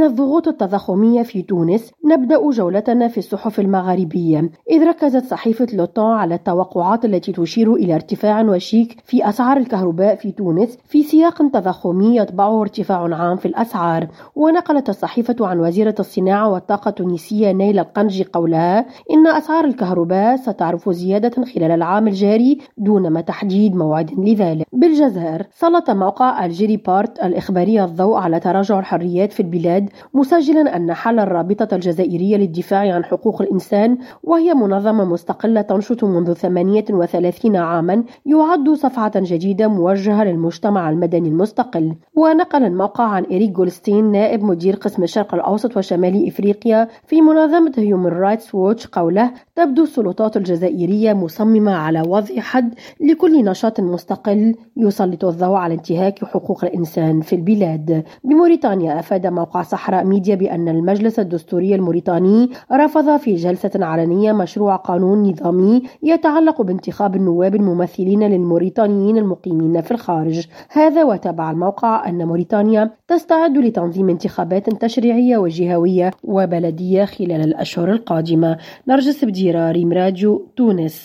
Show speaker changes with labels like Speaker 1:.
Speaker 1: من الضغوط التضخمية في تونس نبدأ جولتنا في الصحف المغاربية. إذ ركزت صحيفة Le Temps على التوقعات التي تشير إلى ارتفاع وشيك في أسعار الكهرباء في تونس في سياق تضخمي يتبعه ارتفاع عام في الأسعار. ونقلت الصحيفة عن وزيرة الصناعة والطاقة التونسية نائلة القنجي قولها إن أسعار الكهرباء ستعرف زيادة خلال العام الجاري دون ما تحديد موعد لذلك. بالجزائر سلط موقع Algérie Part الإخباري الضوء على تراجع الحريات في البلاد مسجلا أن حل الرابطة الجزائرية للدفاع عن حقوق الإنسان وهي منظمة مستقلة تنشط منذ 38 عاما يعد صفحة جديدة موجهة للمجتمع المدني المستقل. ونقل الموقع عن إريك جولدستين نائب مدير قسم الشرق الأوسط وشمال إفريقيا في منظمة هيومن رايتس ووتش قوله تبدو السلطات الجزائرية مصممة على وضع حد لكل نشاط مستقل يسلط الضوء على انتهاك حقوق الإنسان في البلاد بموريتانيا أفاد موقع صحراء ميديا بأن المجلس الدستوري الموريتاني رفض في جلسة علنية مشروع قانون نظامي يتعلق بانتخاب النواب الممثلين للموريتانيين المقيمين في الخارج. هذا وتابع الموقع أن موريتانيا تستعد لتنظيم انتخابات تشريعية وجهوية وبلدية خلال الأشهر القادمة. نرجس بديرة ريم راديو تونس.